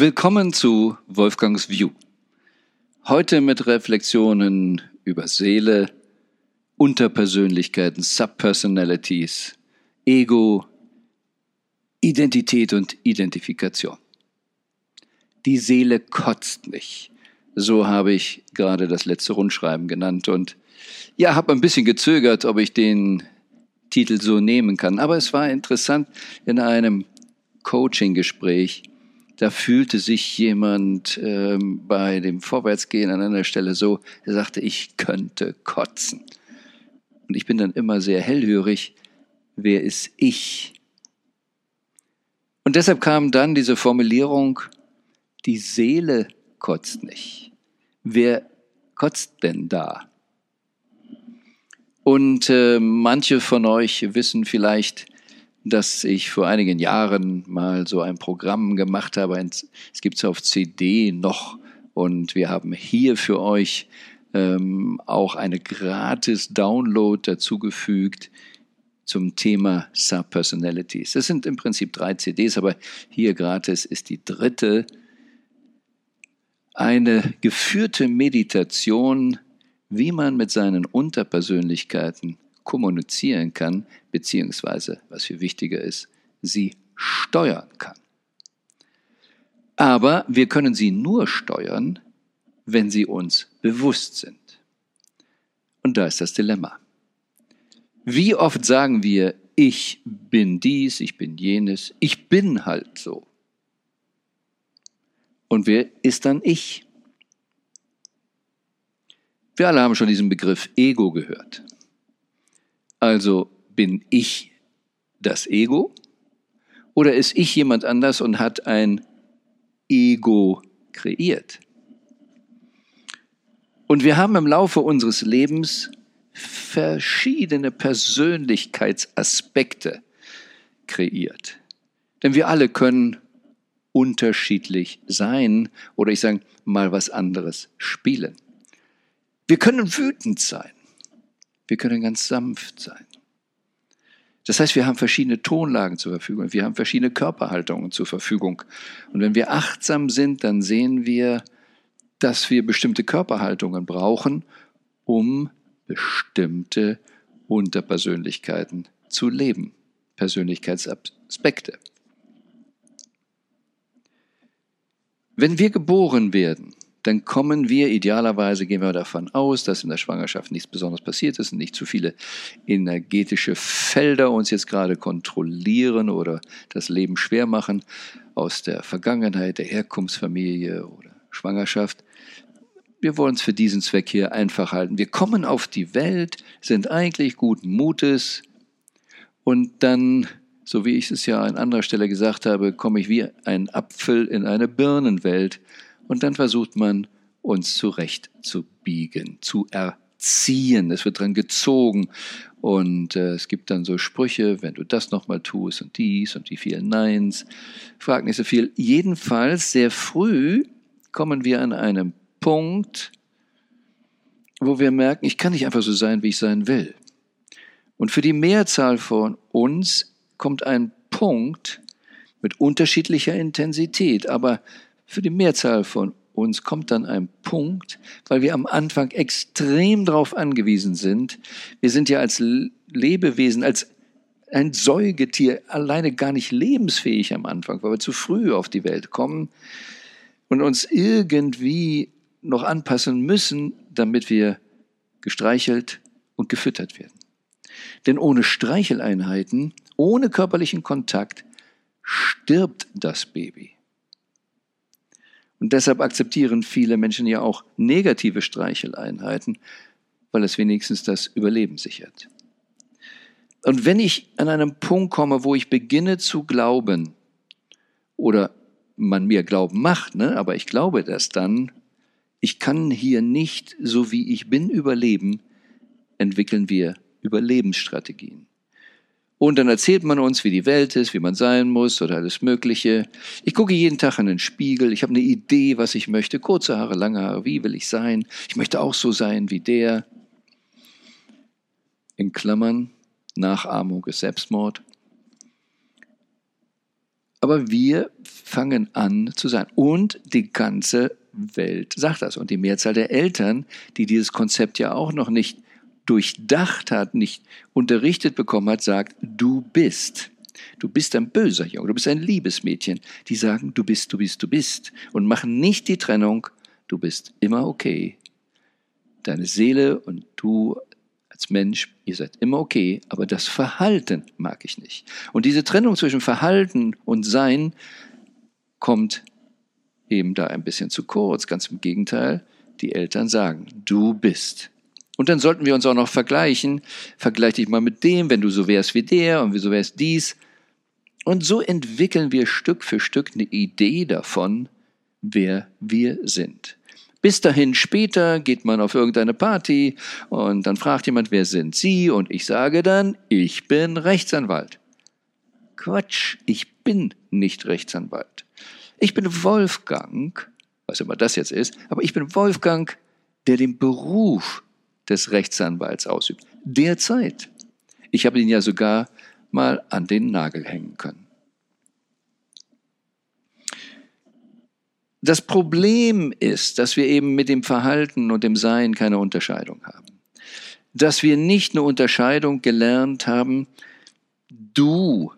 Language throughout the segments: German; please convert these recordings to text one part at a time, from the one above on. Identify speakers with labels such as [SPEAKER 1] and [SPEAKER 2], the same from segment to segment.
[SPEAKER 1] Willkommen zu Wolfgangs View. Heute mit Reflexionen über Seele, Unterpersönlichkeiten, Subpersonalities, Ego, Identität und Identifikation. Die Seele kotzt mich. So habe ich gerade das letzte Rundschreiben genannt und ja, habe ein bisschen gezögert, ob ich den Titel so nehmen kann. Aber es war interessant in einem Coaching-Gespräch. Da fühlte sich jemand ähm, bei dem Vorwärtsgehen an einer Stelle so, er sagte, ich könnte kotzen. Und ich bin dann immer sehr hellhörig. Wer ist ich? Und deshalb kam dann diese Formulierung, die Seele kotzt nicht. Wer kotzt denn da? Und äh, manche von euch wissen vielleicht, dass ich vor einigen Jahren mal so ein Programm gemacht habe. Es gibt es auf CD noch und wir haben hier für euch ähm, auch eine gratis Download dazugefügt zum Thema Subpersonalities. Das sind im Prinzip drei CDs, aber hier gratis ist die dritte. Eine geführte Meditation wie man mit seinen Unterpersönlichkeiten kommunizieren kann, beziehungsweise, was viel wichtiger ist, sie steuern kann. Aber wir können sie nur steuern, wenn sie uns bewusst sind. Und da ist das Dilemma. Wie oft sagen wir, ich bin dies, ich bin jenes, ich bin halt so. Und wer ist dann ich? Wir alle haben schon diesen Begriff Ego gehört. Also bin ich das Ego oder ist ich jemand anders und hat ein Ego kreiert? Und wir haben im Laufe unseres Lebens verschiedene Persönlichkeitsaspekte kreiert. Denn wir alle können unterschiedlich sein oder ich sage mal was anderes spielen. Wir können wütend sein. Wir können ganz sanft sein. Das heißt, wir haben verschiedene Tonlagen zur Verfügung. Wir haben verschiedene Körperhaltungen zur Verfügung. Und wenn wir achtsam sind, dann sehen wir, dass wir bestimmte Körperhaltungen brauchen, um bestimmte Unterpersönlichkeiten zu leben. Persönlichkeitsaspekte. Wenn wir geboren werden, dann kommen wir idealerweise, gehen wir davon aus, dass in der Schwangerschaft nichts Besonderes passiert ist und nicht zu viele energetische Felder uns jetzt gerade kontrollieren oder das Leben schwer machen aus der Vergangenheit, der Herkunftsfamilie oder Schwangerschaft. Wir wollen es für diesen Zweck hier einfach halten. Wir kommen auf die Welt, sind eigentlich guten Mutes und dann, so wie ich es ja an anderer Stelle gesagt habe, komme ich wie ein Apfel in eine Birnenwelt und dann versucht man, uns zurecht zu biegen, zu erziehen. Es wird dran gezogen. Und äh, es gibt dann so Sprüche, wenn du das nochmal tust und dies und die vielen Neins, frag nicht so viel. Jedenfalls sehr früh kommen wir an einem Punkt, wo wir merken, ich kann nicht einfach so sein, wie ich sein will. Und für die Mehrzahl von uns kommt ein Punkt mit unterschiedlicher Intensität, aber für die Mehrzahl von uns kommt dann ein Punkt, weil wir am Anfang extrem darauf angewiesen sind. Wir sind ja als Lebewesen, als ein Säugetier alleine gar nicht lebensfähig am Anfang, weil wir zu früh auf die Welt kommen und uns irgendwie noch anpassen müssen, damit wir gestreichelt und gefüttert werden. Denn ohne Streicheleinheiten, ohne körperlichen Kontakt stirbt das Baby. Und deshalb akzeptieren viele Menschen ja auch negative Streicheleinheiten, weil es wenigstens das Überleben sichert. Und wenn ich an einem Punkt komme, wo ich beginne zu glauben, oder man mir Glauben macht, ne, aber ich glaube das dann, ich kann hier nicht so wie ich bin überleben, entwickeln wir Überlebensstrategien. Und dann erzählt man uns, wie die Welt ist, wie man sein muss oder alles Mögliche. Ich gucke jeden Tag in den Spiegel. Ich habe eine Idee, was ich möchte. Kurze Haare, lange Haare. Wie will ich sein? Ich möchte auch so sein wie der. In Klammern, Nachahmung ist Selbstmord. Aber wir fangen an zu sein. Und die ganze Welt sagt das. Und die Mehrzahl der Eltern, die dieses Konzept ja auch noch nicht durchdacht hat, nicht unterrichtet bekommen hat, sagt, du bist. Du bist ein böser Junge, du bist ein liebes Mädchen. Die sagen, du bist, du bist, du bist. Und machen nicht die Trennung, du bist immer okay. Deine Seele und du als Mensch, ihr seid immer okay, aber das Verhalten mag ich nicht. Und diese Trennung zwischen Verhalten und Sein kommt eben da ein bisschen zu kurz. Ganz im Gegenteil, die Eltern sagen, du bist. Und dann sollten wir uns auch noch vergleichen. Vergleich dich mal mit dem, wenn du so wärst wie der und so wärst dies. Und so entwickeln wir Stück für Stück eine Idee davon, wer wir sind. Bis dahin später geht man auf irgendeine Party und dann fragt jemand, wer sind Sie? Und ich sage dann, ich bin Rechtsanwalt. Quatsch, ich bin nicht Rechtsanwalt. Ich bin Wolfgang, was immer das jetzt ist, aber ich bin Wolfgang, der den Beruf des Rechtsanwalts ausübt. Derzeit. Ich habe ihn ja sogar mal an den Nagel hängen können. Das Problem ist, dass wir eben mit dem Verhalten und dem Sein keine Unterscheidung haben. Dass wir nicht eine Unterscheidung gelernt haben, du,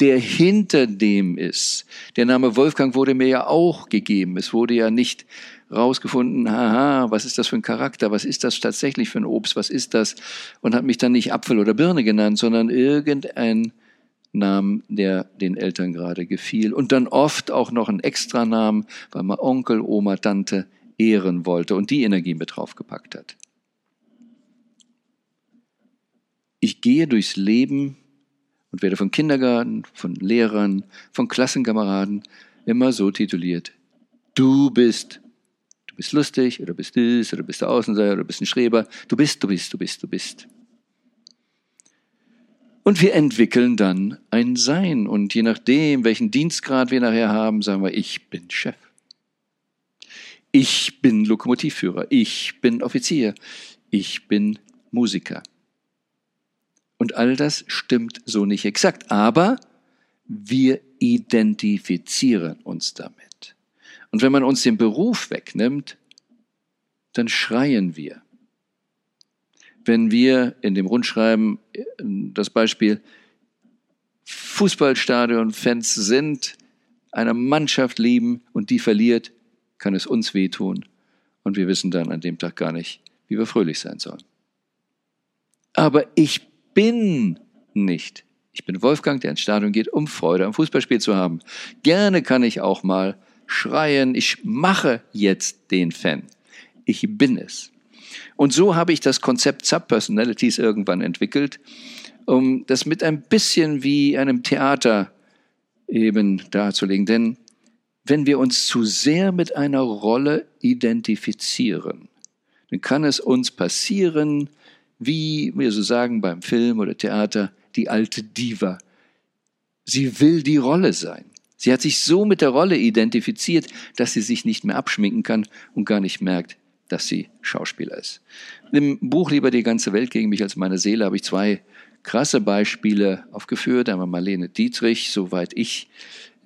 [SPEAKER 1] der hinter dem ist. Der Name Wolfgang wurde mir ja auch gegeben. Es wurde ja nicht rausgefunden, haha, was ist das für ein Charakter, was ist das tatsächlich für ein Obst, was ist das? Und hat mich dann nicht Apfel oder Birne genannt, sondern irgendein Namen, der den Eltern gerade gefiel. Und dann oft auch noch einen Extranamen, weil man Onkel, Oma, Tante ehren wollte und die Energie mit draufgepackt hat. Ich gehe durchs Leben und werde von Kindergarten, von Lehrern, von Klassenkameraden immer so tituliert. Du bist. Bist lustig oder bist dies oder bist der Außenseiter oder bist ein Schreber. Du bist, du bist, du bist, du bist. Und wir entwickeln dann ein Sein. Und je nachdem, welchen Dienstgrad wir nachher haben, sagen wir, ich bin Chef. Ich bin Lokomotivführer. Ich bin Offizier. Ich bin Musiker. Und all das stimmt so nicht exakt, aber wir identifizieren uns damit. Und wenn man uns den Beruf wegnimmt, dann schreien wir wenn wir in dem Rundschreiben äh, das Beispiel Fußballstadion-Fans sind, eine Mannschaft lieben und die verliert, kann es uns wehtun. Und wir wissen dann an dem Tag gar nicht, wie wir fröhlich sein sollen. Aber ich bin nicht. Ich bin Wolfgang, der ins Stadion geht, um Freude am Fußballspiel zu haben. Gerne kann ich auch mal schreien, ich mache jetzt den Fan. Ich bin es. Und so habe ich das Konzept Subpersonalities irgendwann entwickelt, um das mit ein bisschen wie einem Theater eben darzulegen. Denn wenn wir uns zu sehr mit einer Rolle identifizieren, dann kann es uns passieren, wie wir so sagen beim Film oder Theater, die alte Diva. Sie will die Rolle sein. Sie hat sich so mit der Rolle identifiziert, dass sie sich nicht mehr abschminken kann und gar nicht merkt, dass sie Schauspieler ist. Im Buch Lieber die ganze Welt gegen mich als meine Seele habe ich zwei krasse Beispiele aufgeführt. Einmal Marlene Dietrich, soweit ich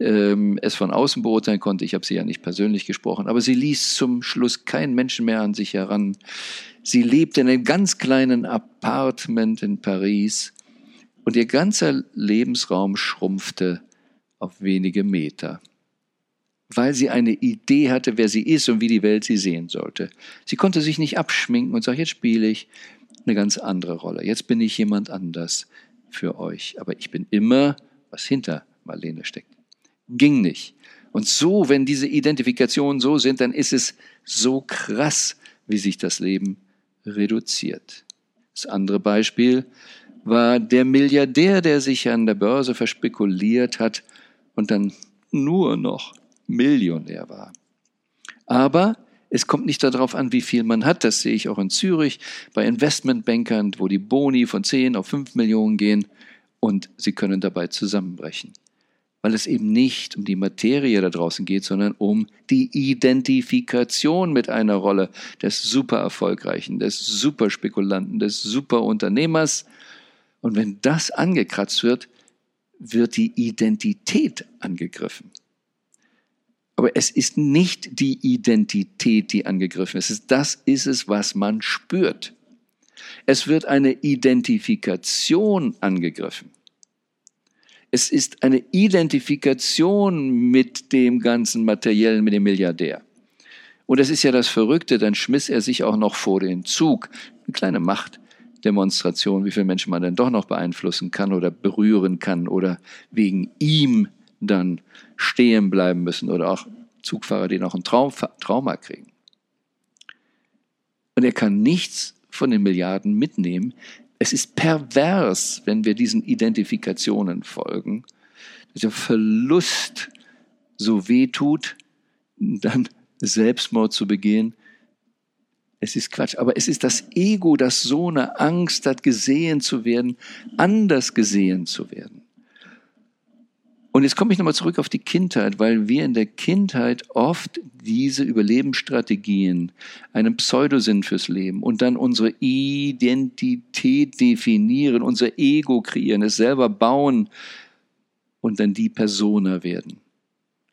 [SPEAKER 1] ähm, es von außen beurteilen konnte. Ich habe sie ja nicht persönlich gesprochen, aber sie ließ zum Schluss keinen Menschen mehr an sich heran. Sie lebte in einem ganz kleinen Apartment in Paris und ihr ganzer Lebensraum schrumpfte auf wenige Meter weil sie eine Idee hatte, wer sie ist und wie die Welt sie sehen sollte. Sie konnte sich nicht abschminken und sagt, jetzt spiele ich eine ganz andere Rolle. Jetzt bin ich jemand anders für euch. Aber ich bin immer, was hinter Marlene steckt. Ging nicht. Und so, wenn diese Identifikationen so sind, dann ist es so krass, wie sich das Leben reduziert. Das andere Beispiel war der Milliardär, der sich an der Börse verspekuliert hat und dann nur noch Millionär war. Aber es kommt nicht darauf an, wie viel man hat. Das sehe ich auch in Zürich bei Investmentbankern, wo die Boni von 10 auf 5 Millionen gehen und sie können dabei zusammenbrechen. Weil es eben nicht um die Materie da draußen geht, sondern um die Identifikation mit einer Rolle des super erfolgreichen, des Superspekulanten, des Superunternehmers. Und wenn das angekratzt wird, wird die Identität angegriffen. Aber es ist nicht die Identität, die angegriffen ist. Das ist es, was man spürt. Es wird eine Identifikation angegriffen. Es ist eine Identifikation mit dem ganzen Materiellen, mit dem Milliardär. Und das ist ja das Verrückte, dann schmiss er sich auch noch vor den Zug. Eine kleine Machtdemonstration, wie viele Menschen man dann doch noch beeinflussen kann oder berühren kann oder wegen ihm dann stehen bleiben müssen oder auch Zugfahrer, die noch ein Traum, Trauma kriegen. Und er kann nichts von den Milliarden mitnehmen. Es ist pervers, wenn wir diesen Identifikationen folgen. Der Verlust so weh tut, dann Selbstmord zu begehen. Es ist Quatsch, aber es ist das Ego, das so eine Angst hat, gesehen zu werden, anders gesehen zu werden. Und jetzt komme ich nochmal zurück auf die Kindheit, weil wir in der Kindheit oft diese Überlebensstrategien, einen Pseudosinn fürs Leben und dann unsere Identität definieren, unser Ego kreieren, es selber bauen und dann die Persona werden.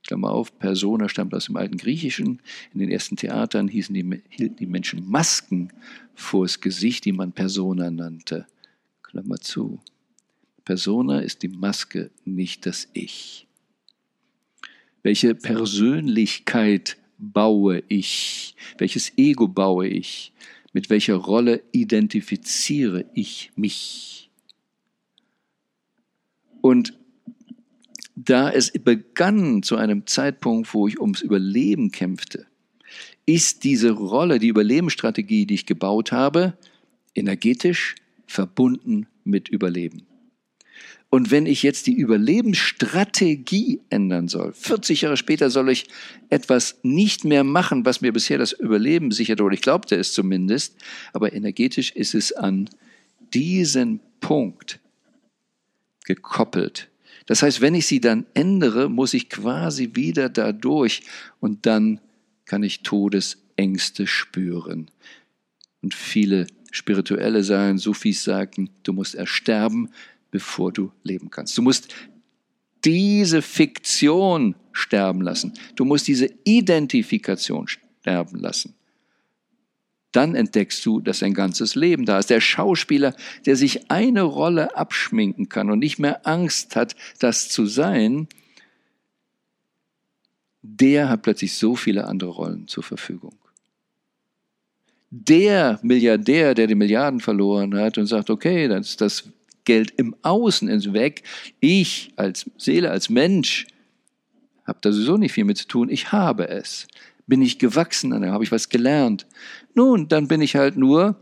[SPEAKER 1] Klammer auf, Persona stammt aus dem alten Griechischen. In den ersten Theatern hießen die, hielten die Menschen Masken vors Gesicht, die man Persona nannte. Klammer zu. Persona ist die Maske, nicht das Ich. Welche Persönlichkeit baue ich? Welches Ego baue ich? Mit welcher Rolle identifiziere ich mich? Und da es begann zu einem Zeitpunkt, wo ich ums Überleben kämpfte, ist diese Rolle, die Überlebensstrategie, die ich gebaut habe, energetisch verbunden mit Überleben. Und wenn ich jetzt die Überlebensstrategie ändern soll, 40 Jahre später soll ich etwas nicht mehr machen, was mir bisher das Überleben sichert, oder ich glaubte es zumindest, aber energetisch ist es an diesen Punkt gekoppelt. Das heißt, wenn ich sie dann ändere, muss ich quasi wieder dadurch und dann kann ich Todesängste spüren. Und viele Spirituelle sagen, Sufis sagten, du musst ersterben, bevor du leben kannst. Du musst diese Fiktion sterben lassen. Du musst diese Identifikation sterben lassen. Dann entdeckst du, dass ein ganzes Leben da ist. Der Schauspieler, der sich eine Rolle abschminken kann und nicht mehr Angst hat, das zu sein, der hat plötzlich so viele andere Rollen zur Verfügung. Der Milliardär, der die Milliarden verloren hat und sagt, okay, das, das Geld im Außen ist weg. Ich als Seele, als Mensch habe da sowieso nicht viel mit zu tun. Ich habe es. Bin ich gewachsen, dann habe ich was gelernt. Nun, dann bin ich halt nur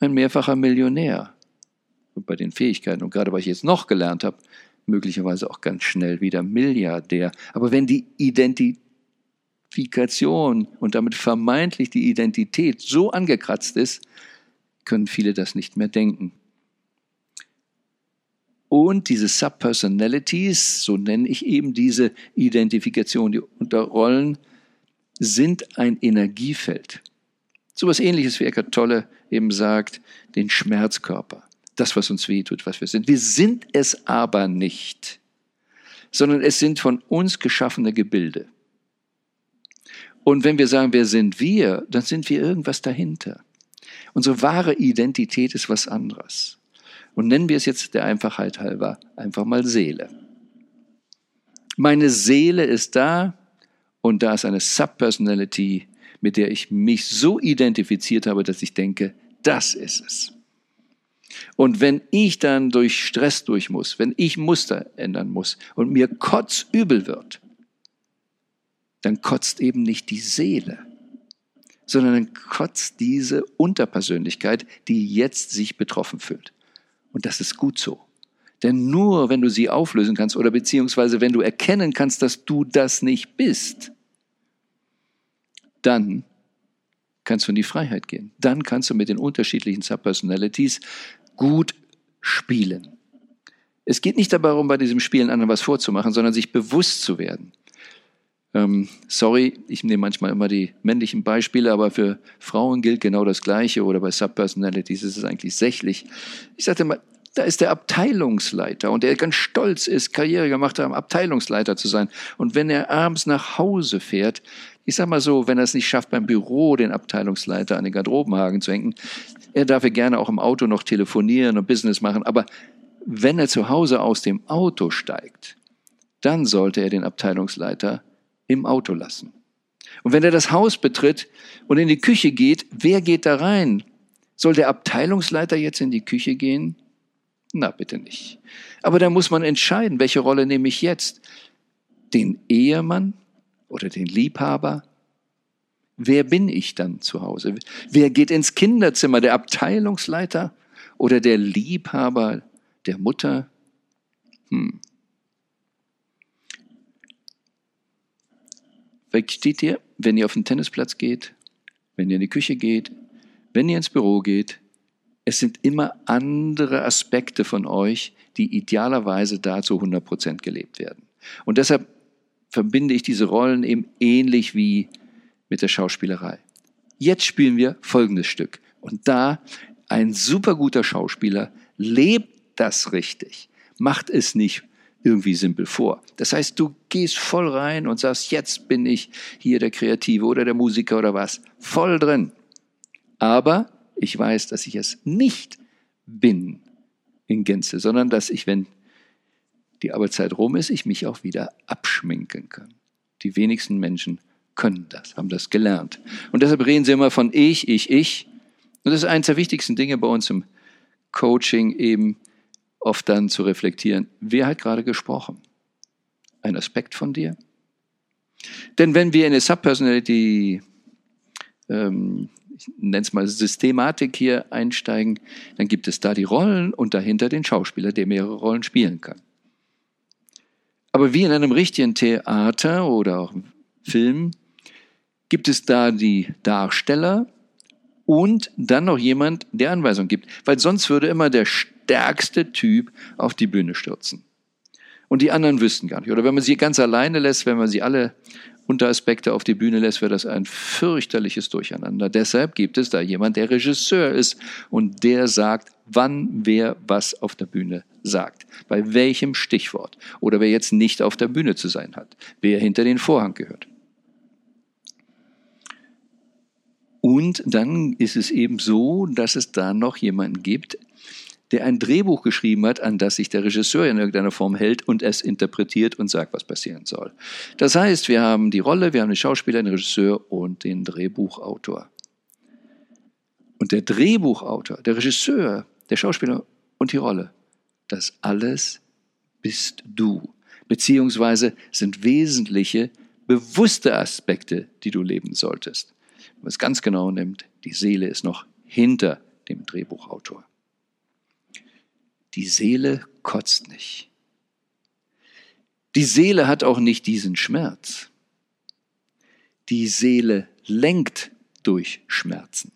[SPEAKER 1] ein mehrfacher Millionär. Und bei den Fähigkeiten und gerade weil ich jetzt noch gelernt habe, möglicherweise auch ganz schnell wieder Milliardär. Aber wenn die Identifikation und damit vermeintlich die Identität so angekratzt ist, können viele das nicht mehr denken. Und diese Subpersonalities, so nenne ich eben diese Identifikation, die Unterrollen, sind ein Energiefeld. So etwas ähnliches wie Eckart Tolle eben sagt, den Schmerzkörper. Das, was uns wehtut, was wir sind. Wir sind es aber nicht, sondern es sind von uns geschaffene Gebilde. Und wenn wir sagen, wer sind wir, dann sind wir irgendwas dahinter. Unsere wahre Identität ist was anderes. Und nennen wir es jetzt der Einfachheit halber einfach mal Seele. Meine Seele ist da und da ist eine Subpersonality, mit der ich mich so identifiziert habe, dass ich denke, das ist es. Und wenn ich dann durch Stress durch muss, wenn ich Muster ändern muss und mir kotzübel wird, dann kotzt eben nicht die Seele, sondern dann kotzt diese Unterpersönlichkeit, die jetzt sich betroffen fühlt. Und das ist gut so. Denn nur wenn du sie auflösen kannst oder beziehungsweise wenn du erkennen kannst, dass du das nicht bist, dann kannst du in die Freiheit gehen. Dann kannst du mit den unterschiedlichen Subpersonalities gut spielen. Es geht nicht darum, bei diesem Spielen anderen was vorzumachen, sondern sich bewusst zu werden. Ähm, sorry, ich nehme manchmal immer die männlichen Beispiele, aber für Frauen gilt genau das Gleiche oder bei Subpersonalities ist es eigentlich sächlich. Ich sagte mal, Da ist der Abteilungsleiter und der ganz stolz ist, Karriere gemacht hat, Abteilungsleiter zu sein. Und wenn er abends nach Hause fährt, ich sag mal so, wenn er es nicht schafft, beim Büro den Abteilungsleiter an den Garderobenhaken zu hängen, er darf ja gerne auch im Auto noch telefonieren und Business machen, aber wenn er zu Hause aus dem Auto steigt, dann sollte er den Abteilungsleiter im Auto lassen. Und wenn er das Haus betritt und in die Küche geht, wer geht da rein? Soll der Abteilungsleiter jetzt in die Küche gehen? Na, bitte nicht. Aber da muss man entscheiden, welche Rolle nehme ich jetzt? Den Ehemann oder den Liebhaber? Wer bin ich dann zu Hause? Wer geht ins Kinderzimmer? Der Abteilungsleiter oder der Liebhaber der Mutter? Hm. Versteht ihr, wenn ihr auf den Tennisplatz geht, wenn ihr in die Küche geht, wenn ihr ins Büro geht, es sind immer andere Aspekte von euch, die idealerweise da zu 100 Prozent gelebt werden. Und deshalb verbinde ich diese Rollen eben ähnlich wie mit der Schauspielerei. Jetzt spielen wir folgendes Stück. Und da ein super guter Schauspieler lebt das richtig, macht es nicht irgendwie simpel vor. Das heißt, du gehst voll rein und sagst, jetzt bin ich hier der Kreative oder der Musiker oder was. Voll drin. Aber ich weiß, dass ich es nicht bin in Gänze, sondern dass ich, wenn die Arbeitszeit rum ist, ich mich auch wieder abschminken kann. Die wenigsten Menschen können das, haben das gelernt. Und deshalb reden sie immer von ich, ich, ich. Und das ist eines der wichtigsten Dinge bei uns im Coaching eben, oft dann zu reflektieren, wer hat gerade gesprochen? Ein Aspekt von dir? Denn wenn wir in eine Subpersonality, ähm, ich nenne es mal Systematik hier einsteigen, dann gibt es da die Rollen und dahinter den Schauspieler, der mehrere Rollen spielen kann. Aber wie in einem richtigen Theater oder auch Film gibt es da die Darsteller und dann noch jemand, der Anweisungen gibt. Weil sonst würde immer der stärkste Typ auf die Bühne stürzen. Und die anderen wüssten gar nicht. Oder wenn man sie ganz alleine lässt, wenn man sie alle Unteraspekte auf die Bühne lässt, wäre das ein fürchterliches Durcheinander. Deshalb gibt es da jemand, der Regisseur ist und der sagt, wann wer was auf der Bühne sagt. Bei welchem Stichwort. Oder wer jetzt nicht auf der Bühne zu sein hat. Wer hinter den Vorhang gehört. Und dann ist es eben so, dass es da noch jemanden gibt, der ein Drehbuch geschrieben hat, an das sich der Regisseur in irgendeiner Form hält und es interpretiert und sagt, was passieren soll. Das heißt, wir haben die Rolle, wir haben den Schauspieler, den Regisseur und den Drehbuchautor. Und der Drehbuchautor, der Regisseur, der Schauspieler und die Rolle, das alles bist du. Beziehungsweise sind wesentliche, bewusste Aspekte, die du leben solltest. Wenn man es ganz genau nimmt, die Seele ist noch hinter dem Drehbuchautor. Die Seele kotzt nicht. Die Seele hat auch nicht diesen Schmerz. Die Seele lenkt durch Schmerzen.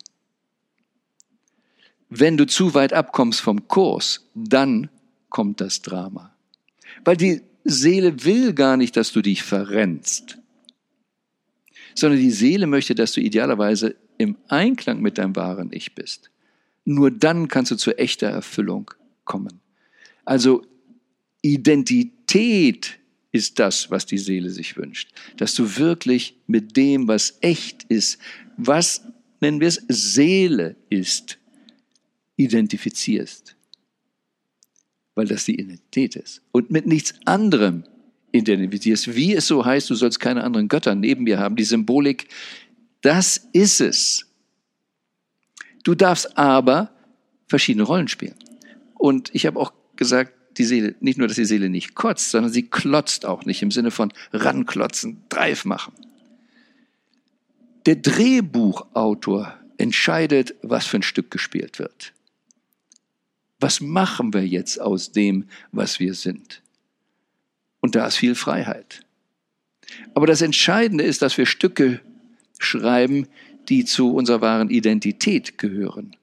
[SPEAKER 1] Wenn du zu weit abkommst vom Kurs, dann kommt das Drama. Weil die Seele will gar nicht, dass du dich verrennst, sondern die Seele möchte, dass du idealerweise im Einklang mit deinem wahren Ich bist. Nur dann kannst du zur echter Erfüllung kommen. Also Identität ist das, was die Seele sich wünscht. Dass du wirklich mit dem, was echt ist, was nennen wir es Seele ist, identifizierst. Weil das die Identität ist. Und mit nichts anderem identifizierst. Wie es so heißt, du sollst keine anderen Götter neben mir haben. Die Symbolik, das ist es. Du darfst aber verschiedene Rollen spielen. Und ich habe auch gesagt, die Seele, nicht nur, dass die Seele nicht kotzt, sondern sie klotzt auch nicht im Sinne von ranklotzen, dreif machen. Der Drehbuchautor entscheidet, was für ein Stück gespielt wird. Was machen wir jetzt aus dem, was wir sind? Und da ist viel Freiheit. Aber das Entscheidende ist, dass wir Stücke schreiben, die zu unserer wahren Identität gehören.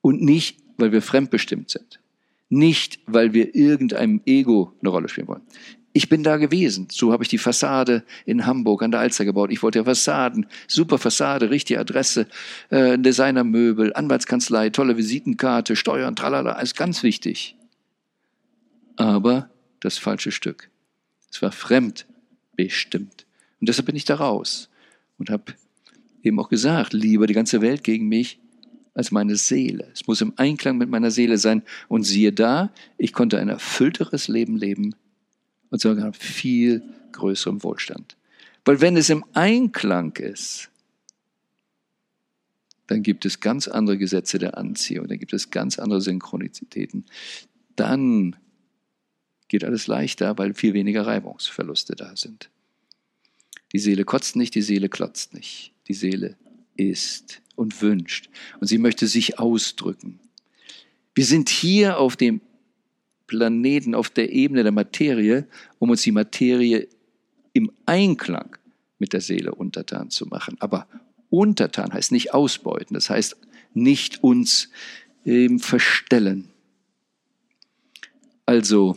[SPEAKER 1] Und nicht weil wir fremdbestimmt sind. Nicht, weil wir irgendeinem Ego eine Rolle spielen wollen. Ich bin da gewesen. So habe ich die Fassade in Hamburg an der Alster gebaut. Ich wollte ja Fassaden, super Fassade, richtige Adresse, äh, Designermöbel, Anwaltskanzlei, tolle Visitenkarte, Steuern, tralala, alles ganz wichtig. Aber das falsche Stück. Es war fremdbestimmt. Und deshalb bin ich da raus und habe eben auch gesagt, lieber die ganze Welt gegen mich als meine Seele. Es muss im Einklang mit meiner Seele sein. Und siehe da, ich konnte ein erfüllteres Leben leben und sogar viel größerem Wohlstand. Weil wenn es im Einklang ist, dann gibt es ganz andere Gesetze der Anziehung, dann gibt es ganz andere Synchronizitäten. Dann geht alles leichter, weil viel weniger Reibungsverluste da sind. Die Seele kotzt nicht, die Seele klotzt nicht. Die Seele ist und wünscht und sie möchte sich ausdrücken. Wir sind hier auf dem Planeten auf der Ebene der Materie, um uns die Materie im Einklang mit der Seele untertan zu machen. Aber untertan heißt nicht ausbeuten, das heißt nicht uns ähm, verstellen. Also,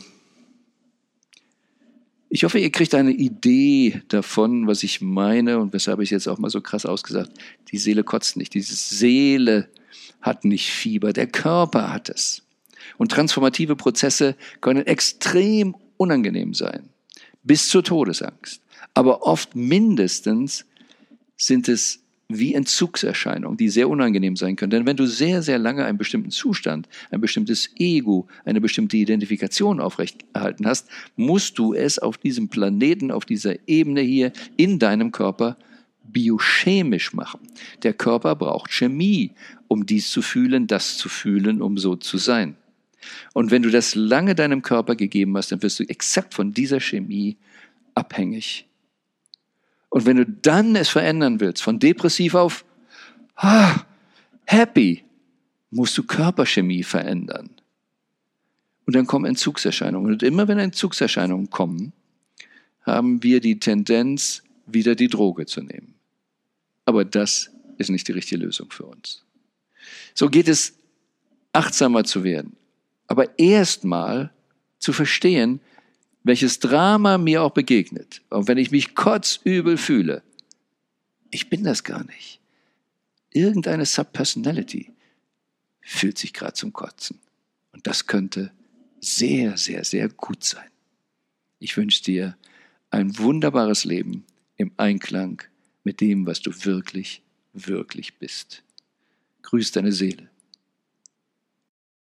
[SPEAKER 1] ich hoffe, ihr kriegt eine Idee davon, was ich meine und weshalb ich jetzt auch mal so krass ausgesagt. Die Seele kotzt nicht. Diese Seele hat nicht Fieber. Der Körper hat es. Und transformative Prozesse können extrem unangenehm sein, bis zur Todesangst. Aber oft mindestens sind es wie Entzugserscheinungen, die sehr unangenehm sein können. Denn wenn du sehr, sehr lange einen bestimmten Zustand, ein bestimmtes Ego, eine bestimmte Identifikation aufrechterhalten hast, musst du es auf diesem Planeten, auf dieser Ebene hier in deinem Körper biochemisch machen. Der Körper braucht Chemie, um dies zu fühlen, das zu fühlen, um so zu sein. Und wenn du das lange deinem Körper gegeben hast, dann wirst du exakt von dieser Chemie abhängig. Und wenn du dann es verändern willst, von depressiv auf ah, happy, musst du Körperchemie verändern. Und dann kommen Entzugserscheinungen. Und immer wenn Entzugserscheinungen kommen, haben wir die Tendenz, wieder die Droge zu nehmen. Aber das ist nicht die richtige Lösung für uns. So geht es, achtsamer zu werden, aber erstmal zu verstehen, welches Drama mir auch begegnet. Und wenn ich mich kotzübel fühle, ich bin das gar nicht. Irgendeine Subpersonality fühlt sich gerade zum Kotzen. Und das könnte sehr, sehr, sehr gut sein. Ich wünsche dir ein wunderbares Leben im Einklang mit dem, was du wirklich, wirklich bist. Grüß deine Seele.